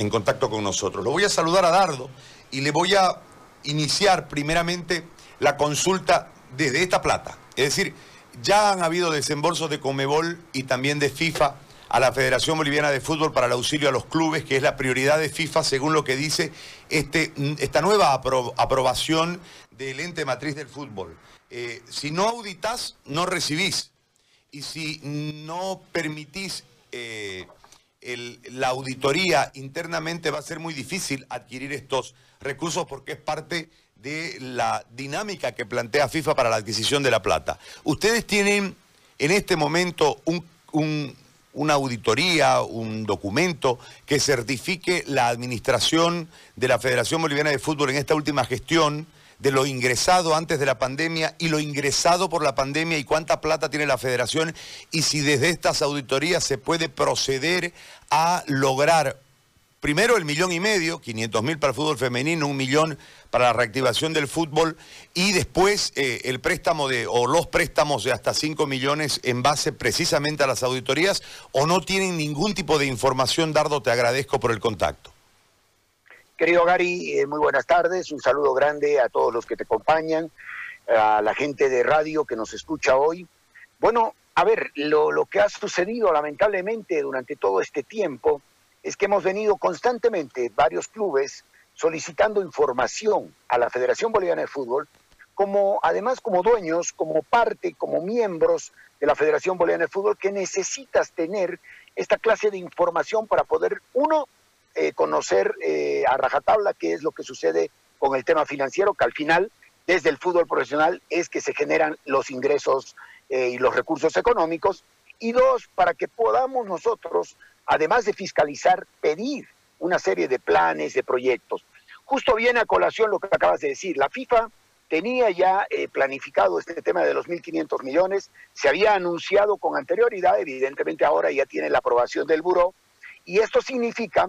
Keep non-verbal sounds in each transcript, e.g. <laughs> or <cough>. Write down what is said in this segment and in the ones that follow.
en contacto con nosotros. Lo voy a saludar a Dardo y le voy a iniciar primeramente la consulta desde esta plata. Es decir, ya han habido desembolsos de Comebol y también de FIFA a la Federación Boliviana de Fútbol para el auxilio a los clubes, que es la prioridad de FIFA según lo que dice este, esta nueva aprobación del ente matriz del fútbol. Eh, si no auditas, no recibís. Y si no permitís eh, la auditoría internamente, va a ser muy difícil adquirir estos recursos porque es parte de la dinámica que plantea FIFA para la adquisición de la plata. Ustedes tienen en este momento una auditoría, un documento que certifique la administración de la Federación Boliviana de Fútbol en esta última gestión de lo ingresado antes de la pandemia y lo ingresado por la pandemia y cuánta plata tiene la federación y si desde estas auditorías se puede proceder a lograr primero el millón y medio, 500 mil para el fútbol femenino, un millón para la reactivación del fútbol y después eh, el préstamo de, o los préstamos de hasta 5 millones en base precisamente a las auditorías o no tienen ningún tipo de información, Dardo, te agradezco por el contacto. Querido Gary, eh, muy buenas tardes. Un saludo grande a todos los que te acompañan, a la gente de radio que nos escucha hoy. Bueno, a ver, lo, que ha sucedido lamentablemente durante todo este tiempo es que hemos venido constantemente varios clubes solicitando información a la Federación Boliviana de Fútbol, como además como dueños, como parte, como miembros de la Federación Boliviana de Fútbol, que necesitas tener esta clase de información para poder, uno, eh, conocer eh, a rajatabla qué es lo que sucede con el tema financiero, que al final, desde el fútbol profesional, es que se generan los ingresos eh, y los recursos económicos. Y dos, para que podamos nosotros, además de fiscalizar, pedir una serie de planes, de proyectos. Justo viene a colación lo que acabas de decir. La FIFA tenía ya planificado este tema de los 1.500 millones, se había anunciado con anterioridad, evidentemente ahora ya tiene la aprobación del buró, y esto significa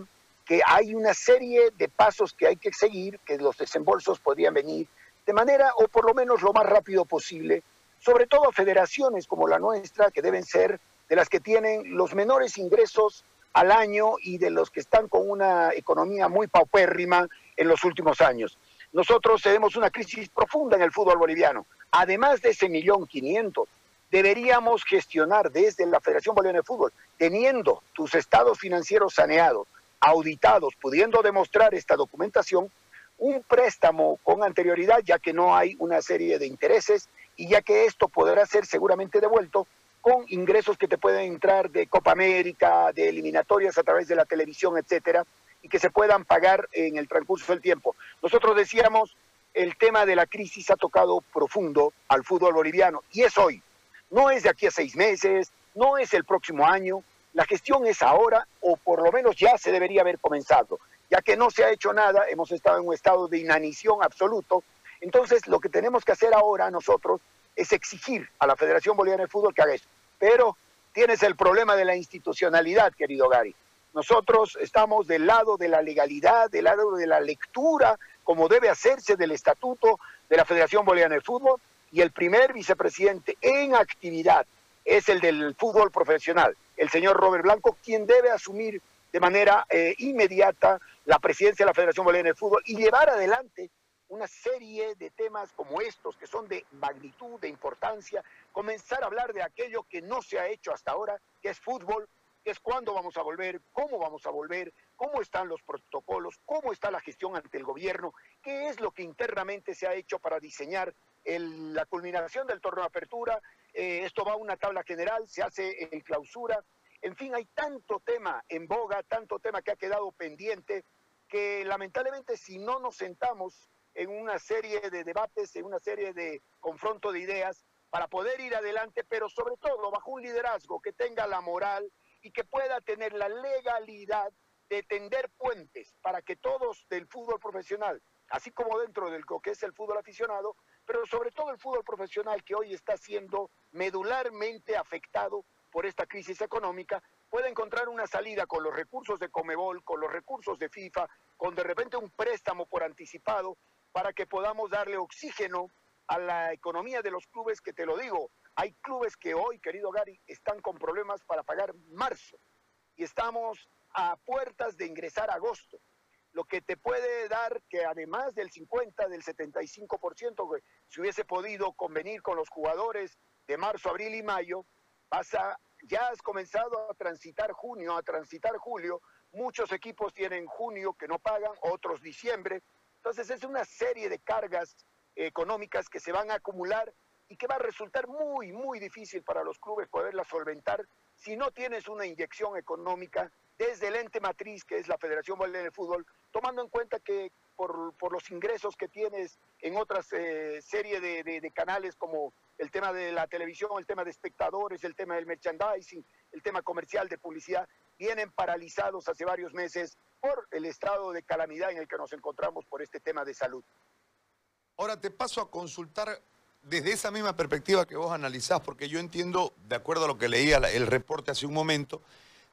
que hay una serie de pasos que hay que seguir, que los desembolsos podrían venir de manera, o por lo menos lo más rápido posible, sobre todo federaciones como la nuestra, que deben ser de las que tienen los menores ingresos al año y de los que están con una economía muy paupérrima en los últimos años. Nosotros tenemos una crisis profunda en el fútbol boliviano. Además de ese millón quinientos, deberíamos gestionar desde la Federación Boliviana de Fútbol, teniendo tus estados financieros saneados, auditados, pudiendo demostrar esta documentación, un préstamo con anterioridad, ya que no hay una serie de intereses y ya que esto podrá ser seguramente devuelto con ingresos que te pueden entrar de Copa América, de eliminatorias a través de la televisión, etcétera, y que se puedan pagar en el transcurso del tiempo. Nosotros decíamos, el tema de la crisis ha tocado profundo al fútbol boliviano y es hoy. No es de aquí a seis meses, no es el próximo año, la gestión es ahora o por lo menos ya se debería haber comenzado, ya que no se ha hecho nada, hemos estado en un estado de inanición absoluto. Entonces, lo que tenemos que hacer ahora nosotros es exigir a la Federación Boliviana de Fútbol que haga eso. Pero tienes el problema de la institucionalidad, querido Gary. Nosotros estamos del lado de la legalidad, del lado de la lectura, como debe hacerse del estatuto de la Federación Boliviana de Fútbol, y el primer vicepresidente en actividad es el del fútbol profesional, el señor Robert Blanco, quien debe asumir de manera eh, inmediata la presidencia de la Federación Boliviana de Fútbol y llevar adelante una serie de temas como estos, que son de magnitud, de importancia, comenzar a hablar de aquello que no se ha hecho hasta ahora, que es fútbol, que es cuándo vamos a volver, cómo vamos a volver, cómo están los protocolos, cómo está la gestión ante el gobierno, qué es lo que internamente se ha hecho para diseñar la culminación del torneo de apertura, eh, esto va a una tabla general, se hace en clausura, en fin, hay tanto tema en boga, tanto tema que ha quedado pendiente, que lamentablemente si no nos sentamos en una serie de debates, en una serie de confronto de ideas, para poder ir adelante, pero sobre todo bajo un liderazgo que tenga la moral y que pueda tener la legalidad de tender puentes para que todos del fútbol profesional, así como dentro del que es el fútbol aficionado, pero sobre todo el fútbol profesional que hoy está siendo medularmente afectado por esta crisis económica, puede encontrar una salida con los recursos de Comebol, con los recursos de FIFA, con de repente un préstamo por anticipado, para que podamos darle oxígeno a la economía de los clubes, que te lo digo, hay clubes que hoy, querido Gary, están con problemas para pagar marzo. Y estamos a puertas de ingresar agosto, lo que te puede dar que además del 50, del 75%, si hubiese podido convenir con los jugadores de marzo, abril y mayo, pasa, ya has comenzado a transitar junio, a transitar julio, muchos equipos tienen junio que no pagan, otros diciembre, entonces es una serie de cargas económicas que se van a acumular y que va a resultar muy, muy difícil para los clubes poderlas solventar si no tienes una inyección económica desde el ente matriz, que es la Federación Boliviana de Fútbol, tomando en cuenta que por, los ingresos que tienes en otras eh, serie de, canales como el tema de la televisión, el tema de espectadores, el tema del merchandising, el tema comercial de publicidad, vienen paralizados hace varios meses por el estado de calamidad en el que nos encontramos por este tema de salud. Ahora te paso a consultar desde esa misma perspectiva que vos analizás, porque yo entiendo, de acuerdo a lo que leía el reporte hace un momento,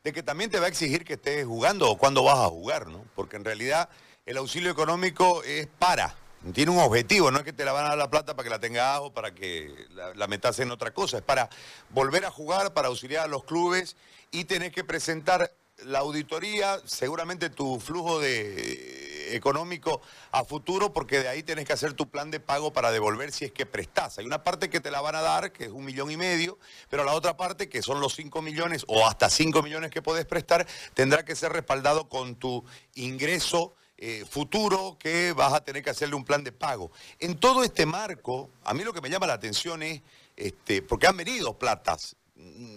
de que también te va a exigir que estés jugando o cuándo vas a jugar, ¿no? Porque en realidad el auxilio económico es para, tiene un objetivo, no es que te la van a dar la plata para que la tengas o para que la, metas en otra cosa, es para volver a jugar, para auxiliar a los clubes y tenés que presentar la auditoría, seguramente tu flujo de, económico a futuro, porque de ahí tenés que hacer tu plan de pago para devolver si es que prestás. Hay una parte que te la van a dar, que es un millón y medio, pero la otra parte, que son los cinco millones o hasta cinco millones que podés prestar, tendrá que ser respaldado con tu ingreso. Eh, futuro que vas a tener que hacerle un plan de pago. En todo este marco, a mí lo que me llama la atención es, este, porque han venido platas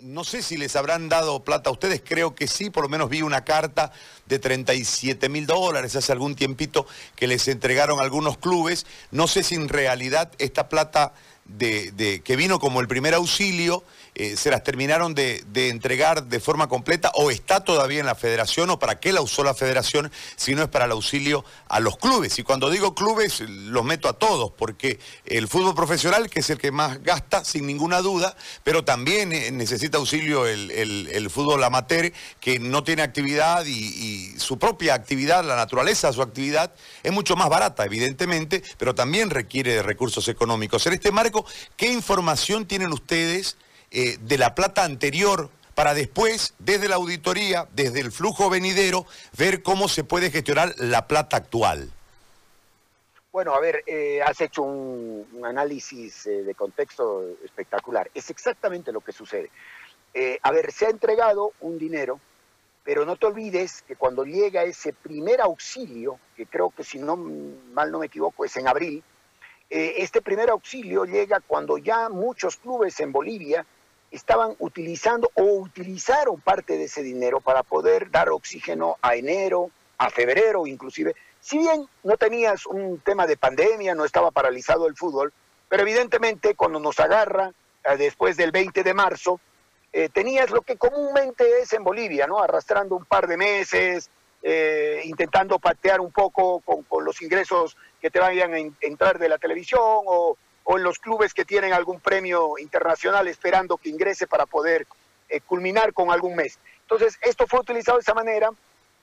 no sé si les habrán dado plata a ustedes, creo que sí, por lo menos vi una carta de 37 mil dólares hace algún tiempito que les entregaron algunos clubes. No sé si en realidad esta plata de, que vino como el primer auxilio, eh, se las terminaron de, entregar de forma completa o está todavía en la federación o para qué la usó la federación si no es para el auxilio a los clubes. Y cuando digo clubes los meto a todos porque el fútbol profesional, que es el que más gasta sin ninguna duda, pero también eh, necesita auxilio el, fútbol amateur que no tiene actividad y, y su propia actividad, la naturaleza de su actividad es mucho más barata evidentemente, pero también requiere de recursos económicos. En este marco ¿qué información tienen ustedes eh, de la plata anterior para después, desde la auditoría, desde el flujo venidero, ver cómo se puede gestionar la plata actual? Bueno, a ver, eh, has hecho un, análisis eh, de contexto espectacular. Es exactamente lo que sucede. a ver, se ha entregado un dinero, pero no te olvides que cuando llega ese primer auxilio, que creo que si no mal no me equivoco es en abril, eh, este primer auxilio llega cuando ya muchos clubes en Bolivia estaban utilizando o utilizaron parte de ese dinero para poder dar oxígeno a enero, a febrero inclusive. Si bien no tenías un tema de pandemia, no estaba paralizado el fútbol, pero evidentemente cuando nos agarra eh, después del 20 de marzo, eh, tenías lo que comúnmente es en Bolivia, ¿no? Arrastrando un par de meses, intentando patear un poco con los ingresos que te vayan a entrar de la televisión o, en los clubes que tienen algún premio internacional esperando que ingrese para poder eh, culminar con algún mes. Entonces, esto fue utilizado de esa manera.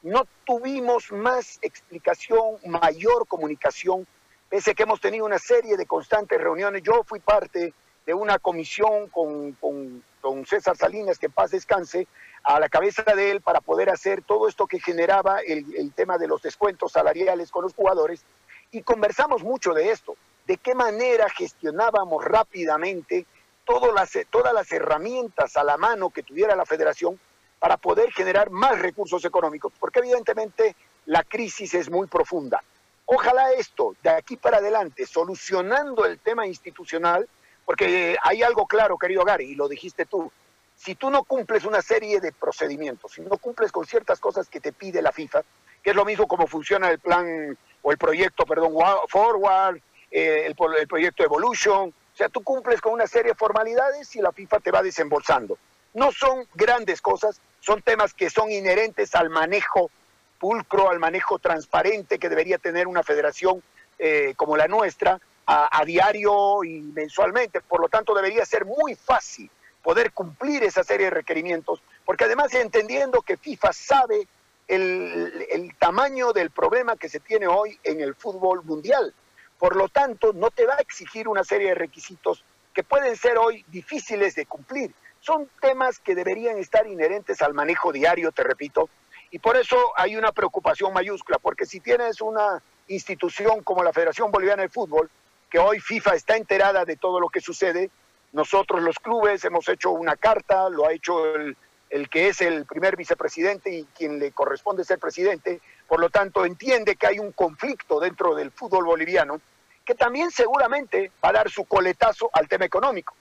No tuvimos más explicación, mayor comunicación, pese a que hemos tenido una serie de constantes reuniones. Yo fui parte de una comisión con, con, César Salinas, que en paz descanse, a la cabeza de él para poder hacer todo esto que generaba el, el tema de los descuentos salariales con los jugadores y conversamos mucho de esto, de qué manera gestionábamos rápidamente todas las, todas las herramientas a la mano que tuviera la federación para poder generar más recursos económicos, porque evidentemente la crisis es muy profunda. Ojalá esto, de aquí para adelante, solucionando el tema institucional, porque hay algo claro, querido Gary, y lo dijiste tú, si tú no cumples una serie de procedimientos, si no cumples con ciertas cosas que te pide la FIFA, que es lo mismo como funciona el plan o el proyecto, perdón, Forward, eh, el, proyecto Evolution. O sea, tú cumples con una serie de formalidades y la FIFA te va desembolsando. No son grandes cosas, son temas que son inherentes al manejo pulcro, al manejo transparente que debería tener una federación eh, como la nuestra a diario y mensualmente. Por lo tanto, debería ser muy fácil poder cumplir esa serie de requerimientos, porque además entendiendo que FIFA sabe el, tamaño del problema que se tiene hoy en el fútbol mundial. Por lo tanto, no te va a exigir una serie de requisitos que pueden ser hoy difíciles de cumplir. Son temas que deberían estar inherentes al manejo diario, te repito, Y por eso hay una preocupación mayúscula, porque si tienes una institución como la Federación Boliviana de Fútbol, que hoy FIFA está enterada de todo lo que sucede, nosotros los clubes hemos hecho una carta, lo ha hecho el, el que es el primer vicepresidente y quien le corresponde ser presidente, por lo tanto entiende que hay un conflicto dentro del fútbol boliviano, que también seguramente va a dar su coletazo al tema económico,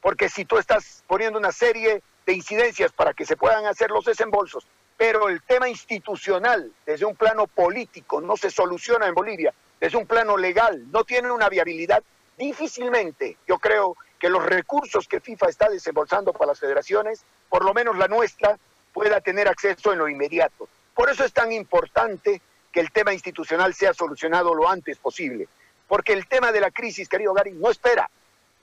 porque si tú estás poniendo una serie de incidencias para que se puedan hacer los desembolsos, pero el tema institucional desde un plano político no se soluciona en Bolivia, desde un plano legal no tiene una viabilidad, difícilmente yo creo que los recursos que FIFA está desembolsando para las federaciones, por lo menos la nuestra, pueda tener acceso en lo inmediato. Por eso es tan importante que el tema institucional sea solucionado lo antes posible, porque el tema de la crisis, querido Gary, no espera,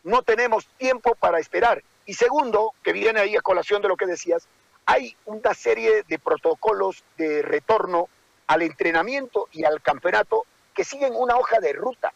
no tenemos tiempo para esperar. Y segundo, que viene ahí a colación de lo que decías, hay una serie de protocolos de retorno al entrenamiento y al campeonato que siguen una hoja de ruta.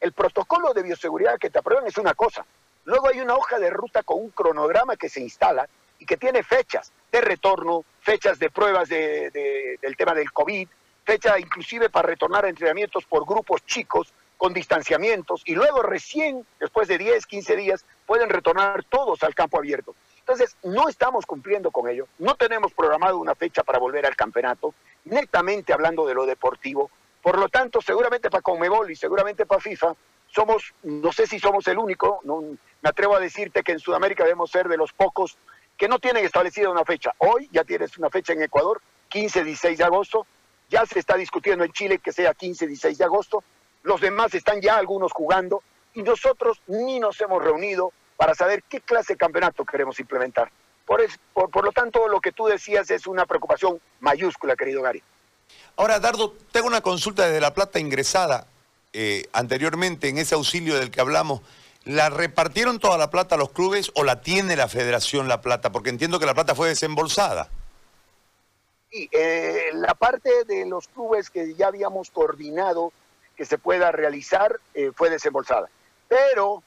El protocolo de bioseguridad que te aprueban es una cosa. Luego hay una hoja de ruta con un cronograma que se instala y que tiene fechas de retorno, fechas de pruebas del tema del COVID, fecha inclusive para retornar a entrenamientos por grupos chicos con distanciamientos y luego recién, después de 10, 15 días, pueden retornar todos al campo abierto. Entonces, no estamos cumpliendo con ello, no tenemos programado una fecha para volver al campeonato, netamente hablando de lo deportivo. Por lo tanto, seguramente para Conmebol y seguramente para FIFA, somos, no sé si somos el único, no, me atrevo a decirte que en Sudamérica debemos ser de los pocos que no tienen establecida una fecha. Hoy ya tienes una fecha en Ecuador, 15-16 de agosto, ya se está discutiendo en Chile que sea 15-16 de agosto, los demás están ya algunos jugando y nosotros ni nos hemos reunido para saber qué clase de campeonato queremos implementar. Por, por, lo tanto, lo que tú decías es una preocupación mayúscula, querido Gary. Ahora, Dardo, tengo una consulta desde La Plata ingresada eh, anteriormente en ese auxilio del que hablamos. ¿La repartieron toda la plata a los clubes o la tiene la Federación La Plata? Porque entiendo que la plata fue desembolsada. Sí, eh, la parte de los clubes que ya habíamos coordinado que se pueda realizar eh, fue desembolsada. Pero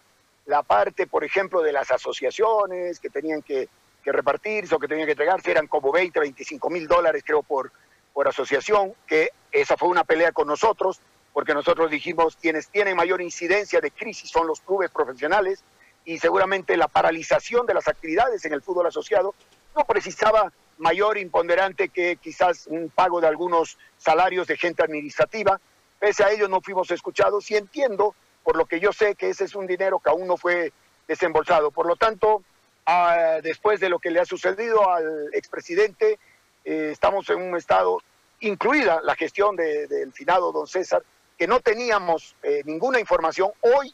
la parte, por ejemplo, de las asociaciones que tenían que, repartirse o que tenían que entregarse, eran como 20, 25 mil dólares, creo, por, por asociación, que esa fue una pelea con nosotros, porque nosotros dijimos, quienes tienen mayor incidencia de crisis son los clubes profesionales, y seguramente la paralización de las actividades en el fútbol asociado no precisaba mayor imponderante que quizás un pago de algunos salarios de gente administrativa, Pese a ello no fuimos escuchados y entiendo, por lo que yo sé, que ese es un dinero que aún no fue desembolsado. Por lo tanto, ah, después de lo que le ha sucedido al expresidente, eh, estamos en un estado, incluida la gestión del finado don César, que no teníamos eh, ninguna información. Hoy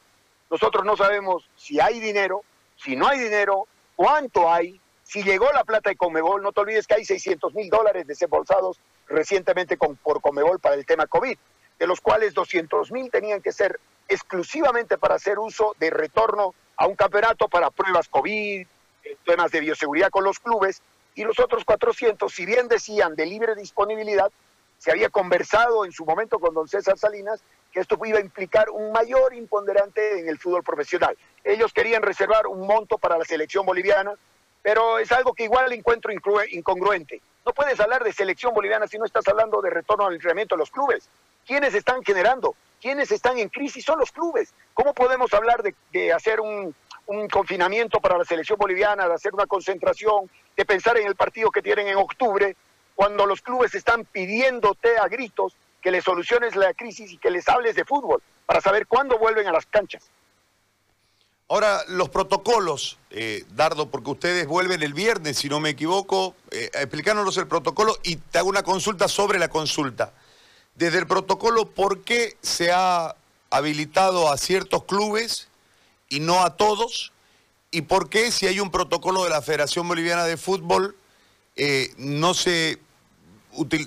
nosotros no sabemos si hay dinero, si no hay dinero, cuánto hay, si llegó la plata de Comebol. No te olvides que hay 600 mil dólares desembolsados recientemente por Comebol para el tema COVID de los cuales 200 mil tenían que ser exclusivamente para hacer uso de retorno a un campeonato para pruebas COVID, eh, temas de bioseguridad con los clubes, y los otros 400, si bien decían de libre disponibilidad, se había conversado en su momento con don César Salinas que esto iba a implicar un mayor imponderante en el fútbol profesional. Ellos querían reservar un monto para la selección boliviana, pero es algo que igual encuentro incongruente. No puedes hablar de selección boliviana si no estás hablando de retorno al entrenamiento de los clubes. ¿Quiénes están generando? ¿Quiénes están en crisis? Son los clubes. ¿Cómo podemos hablar de, hacer un, confinamiento para la selección boliviana, de hacer una concentración, de pensar en el partido que tienen en octubre, cuando los clubes están pidiéndote a gritos que les soluciones la crisis y que les hables de fútbol para saber cuándo vuelven a las canchas? Ahora, los protocolos, eh, Dardo, porque ustedes vuelven el viernes, si no me equivoco, eh, explicándonos el protocolo y te hago una consulta sobre la consulta desde el protocolo, ¿por qué se ha habilitado a ciertos clubes y no a todos? ¿Y por qué si hay un protocolo de la Federación Boliviana de Fútbol eh, no, se,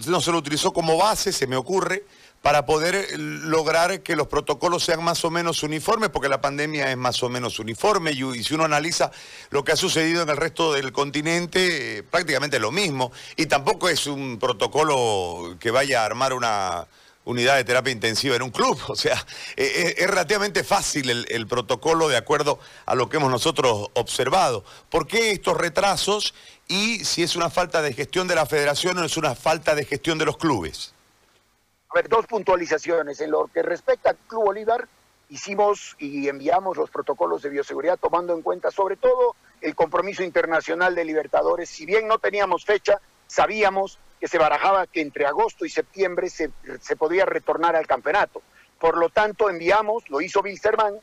no se lo utilizó como base, se me ocurre, para poder eh, lograr que los protocolos sean más o menos uniformes, porque la pandemia es más o menos uniforme y, si uno analiza lo que ha sucedido en el resto del continente, eh, prácticamente lo mismo. Y tampoco es un protocolo que vaya a armar una, unidad de terapia intensiva en un club. <laughs> O sea, eh, eh, es, relativamente fácil el, protocolo de acuerdo a lo que hemos nosotros observado. ¿Por qué estos retrasos y si es una falta de gestión de la federación o es una falta de gestión de los clubes? A ver, dos puntualizaciones. En lo que respecta al Club Bolívar, hicimos y enviamos los protocolos de bioseguridad tomando en cuenta sobre todo el compromiso internacional de Libertadores. Si bien no teníamos fecha, sabíamos que se barajaba que entre agosto y septiembre se, se podía retornar al campeonato. Por lo tanto, enviamos, lo hizo Wilstermann,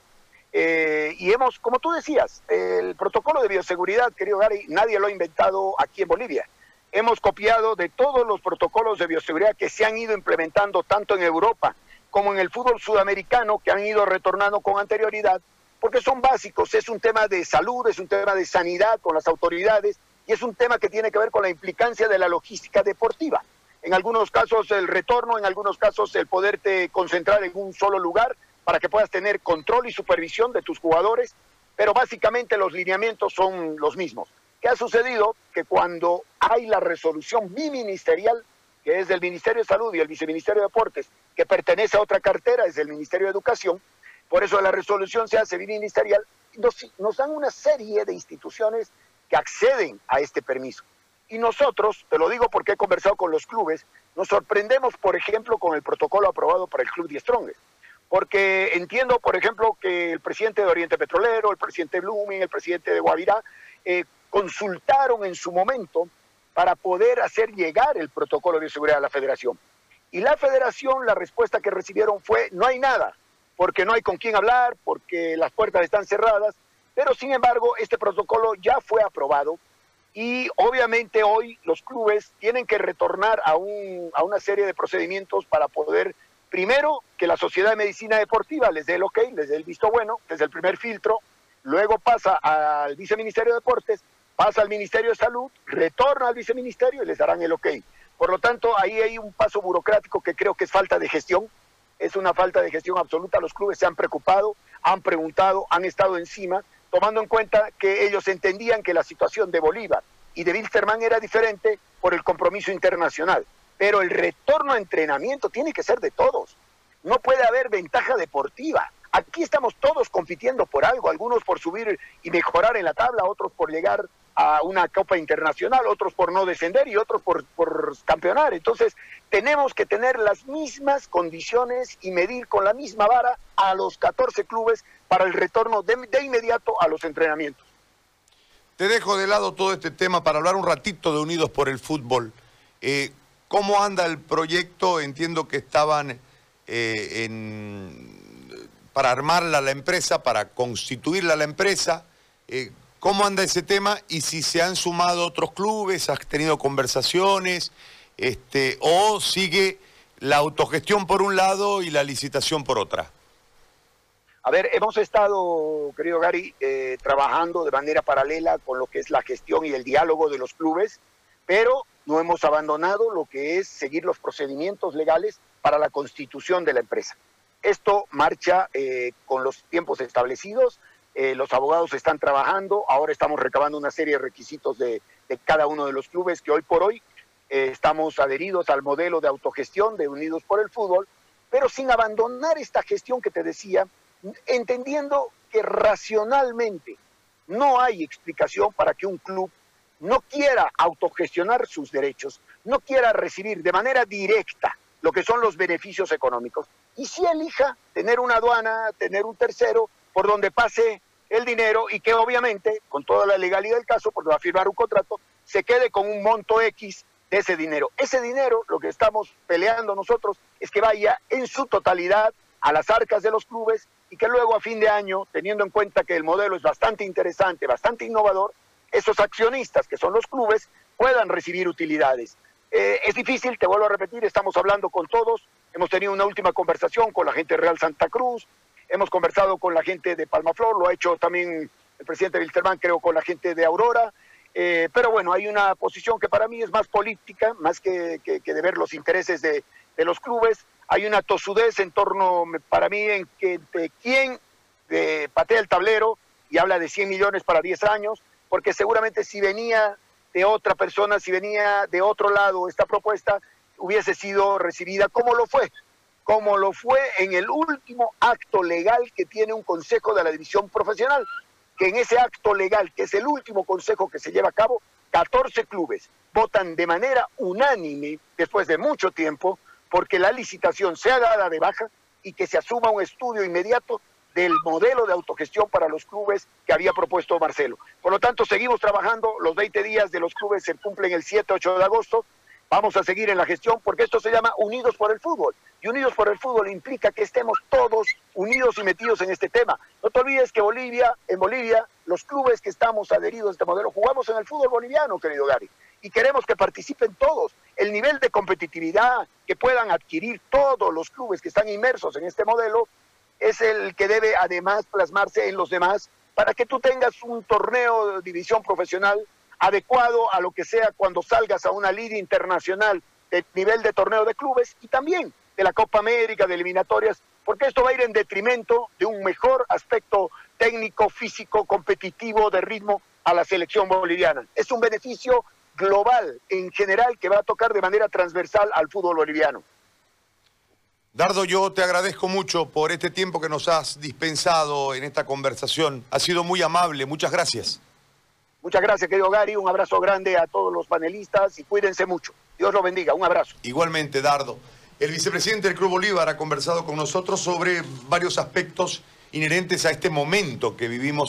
eh, y hemos, como tú decías, el protocolo de bioseguridad, querido Gary, nadie lo ha inventado aquí en Bolivia. Hemos copiado de todos los protocolos de bioseguridad que se han ido implementando tanto en Europa como en el fútbol sudamericano, que han ido retornando con anterioridad, porque son básicos, es un tema de salud, es un tema de sanidad con las autoridades, y es un tema que tiene que ver con la implicancia de la logística deportiva. En algunos casos el retorno, en algunos casos el poderte concentrar en un solo lugar para que puedas tener control y supervisión de tus jugadores, pero básicamente los lineamientos son los mismos. ¿Qué ha sucedido? Que cuando hay la resolución biministerial, que es del Ministerio de Salud y el Viceministerio de Deportes, que pertenece a otra cartera, es del Ministerio de Educación, por eso la resolución se hace biministerial, nos, nos dan una serie de instituciones que acceden a este permiso. Y nosotros, te lo digo porque he conversado con los clubes, nos sorprendemos, por ejemplo, con el protocolo aprobado para el Club de Strongest. Porque entiendo, por ejemplo, que el presidente de Oriente Petrolero, el presidente Blooming, el presidente de Guavirá, eh, consultaron en su momento para poder hacer llegar el protocolo de seguridad a la federación. Y la federación, la respuesta que recibieron fue, no hay nada, porque no hay con quién hablar, porque las puertas están cerradas, pero sin embargo, este protocolo ya fue aprobado y obviamente hoy los clubes tienen que retornar a, un, a una serie de procedimientos para poder, primero, que la Sociedad de Medicina Deportiva les dé el ok, les dé el visto bueno, desde el primer filtro, luego pasa al Viceministerio de Deportes, pasa al Ministerio de Salud, retorna al Viceministerio y les darán el ok. Por lo tanto, ahí hay un paso burocrático que creo que es falta de gestión, es una falta de gestión absoluta, los clubes se han preocupado, han preguntado, han estado encima, tomando en cuenta que ellos entendían que la situación de Bolívar y de Wilstermann era diferente por el compromiso internacional. Pero el retorno a entrenamiento tiene que ser de todos. No puede haber ventaja deportiva. Aquí estamos todos compitiendo por algo, algunos por subir y mejorar en la tabla, otros por llegar a una Copa Internacional, otros por no descender y otros por, por campeonar. Entonces, tenemos que tener las mismas condiciones y medir con la misma vara a los 14 clubes para el retorno de, inmediato a los entrenamientos. Te dejo de lado todo este tema para hablar un ratito de Unidos por el Fútbol. Eh, ¿Cómo anda el proyecto? Entiendo que estaban eh, en, para armarla la empresa, para constituirla la empresa. Eh, ¿Cómo anda ese tema? Y si se han sumado otros clubes, has tenido conversaciones, este, o sigue la autogestión por un lado y la licitación por otra. A ver, hemos estado, querido Gary, eh, trabajando de manera paralela con lo que es la gestión y el diálogo de los clubes, pero no hemos abandonado lo que es seguir los procedimientos legales para la constitución de la empresa. Esto marcha eh, con los tiempos establecidos, eh, los abogados están trabajando, ahora estamos recabando una serie de requisitos de, cada uno de los clubes que hoy por hoy estamos adheridos al modelo de autogestión de Unidos por el Fútbol, pero sin abandonar esta gestión que te decía, entendiendo que racionalmente no hay explicación para que un club no quiera autogestionar sus derechos, no quiera recibir de manera directa lo que son los beneficios económicos, y si elija tener una aduana, tener un tercero, por donde pase el dinero y que obviamente, con toda la legalidad del caso, porque va a firmar un contrato, se quede con un monto X de ese dinero. Ese dinero, lo que estamos peleando nosotros, es que vaya en su totalidad a las arcas de los clubes y que luego a fin de año, teniendo en cuenta que el modelo es bastante interesante, bastante innovador, esos accionistas, que son los clubes, puedan recibir utilidades. Eh, es difícil, te vuelvo a repetir, estamos hablando con todos, hemos tenido una última conversación con la gente de Real Santa Cruz, Hemos conversado con la gente de Palmaflor, lo ha hecho también el presidente Wilterman, creo, con la gente de Aurora. Eh, pero bueno, hay una posición que para mí es más política, más que, de ver los intereses de, los clubes. Hay una tosudez en torno, para mí, en que de quién patea el tablero y habla de 100 millones para 10 años, porque seguramente si venía de otra persona, si venía de otro lado esta propuesta, hubiese sido recibida. Como lo fue como lo fue en el último acto legal que tiene un consejo de la división profesional, que en ese acto legal, que es el último consejo que se lleva a cabo, 14 clubes votan de manera unánime, después de mucho tiempo, porque la licitación sea dada de baja y que se asuma un estudio inmediato del modelo de autogestión para los clubes que había propuesto Marcelo. Por lo tanto, seguimos trabajando, los 20 días de los clubes se cumplen el 7-8 de agosto, vamos a seguir en la gestión porque esto se llama Unidos por el Fútbol. Y Unidos por el Fútbol implica que estemos todos unidos y metidos en este tema. No te olvides que Bolivia, en Bolivia, los clubes que estamos adheridos a este modelo, jugamos en el fútbol boliviano, querido Gary. Y queremos que participen todos. El nivel de competitividad que puedan adquirir todos los clubes que están inmersos en este modelo es el que debe además plasmarse en los demás para que tú tengas un torneo de división profesional adecuado a lo que sea cuando salgas a una liga internacional de nivel de torneo de clubes y también de la Copa América, de eliminatorias, porque esto va a ir en detrimento de un mejor aspecto técnico, físico, competitivo, de ritmo a la selección boliviana. Es un beneficio global en general que va a tocar de manera transversal al fútbol boliviano. Dardo, yo te agradezco mucho por este tiempo que nos has dispensado en esta conversación. Ha sido muy amable, muchas gracias. Muchas gracias, querido Gary. Un abrazo grande a todos los panelistas y cuídense mucho. Dios los bendiga. Un abrazo. Igualmente, Dardo. El vicepresidente del Club Bolívar ha conversado con nosotros sobre varios aspectos inherentes a este momento que vivimos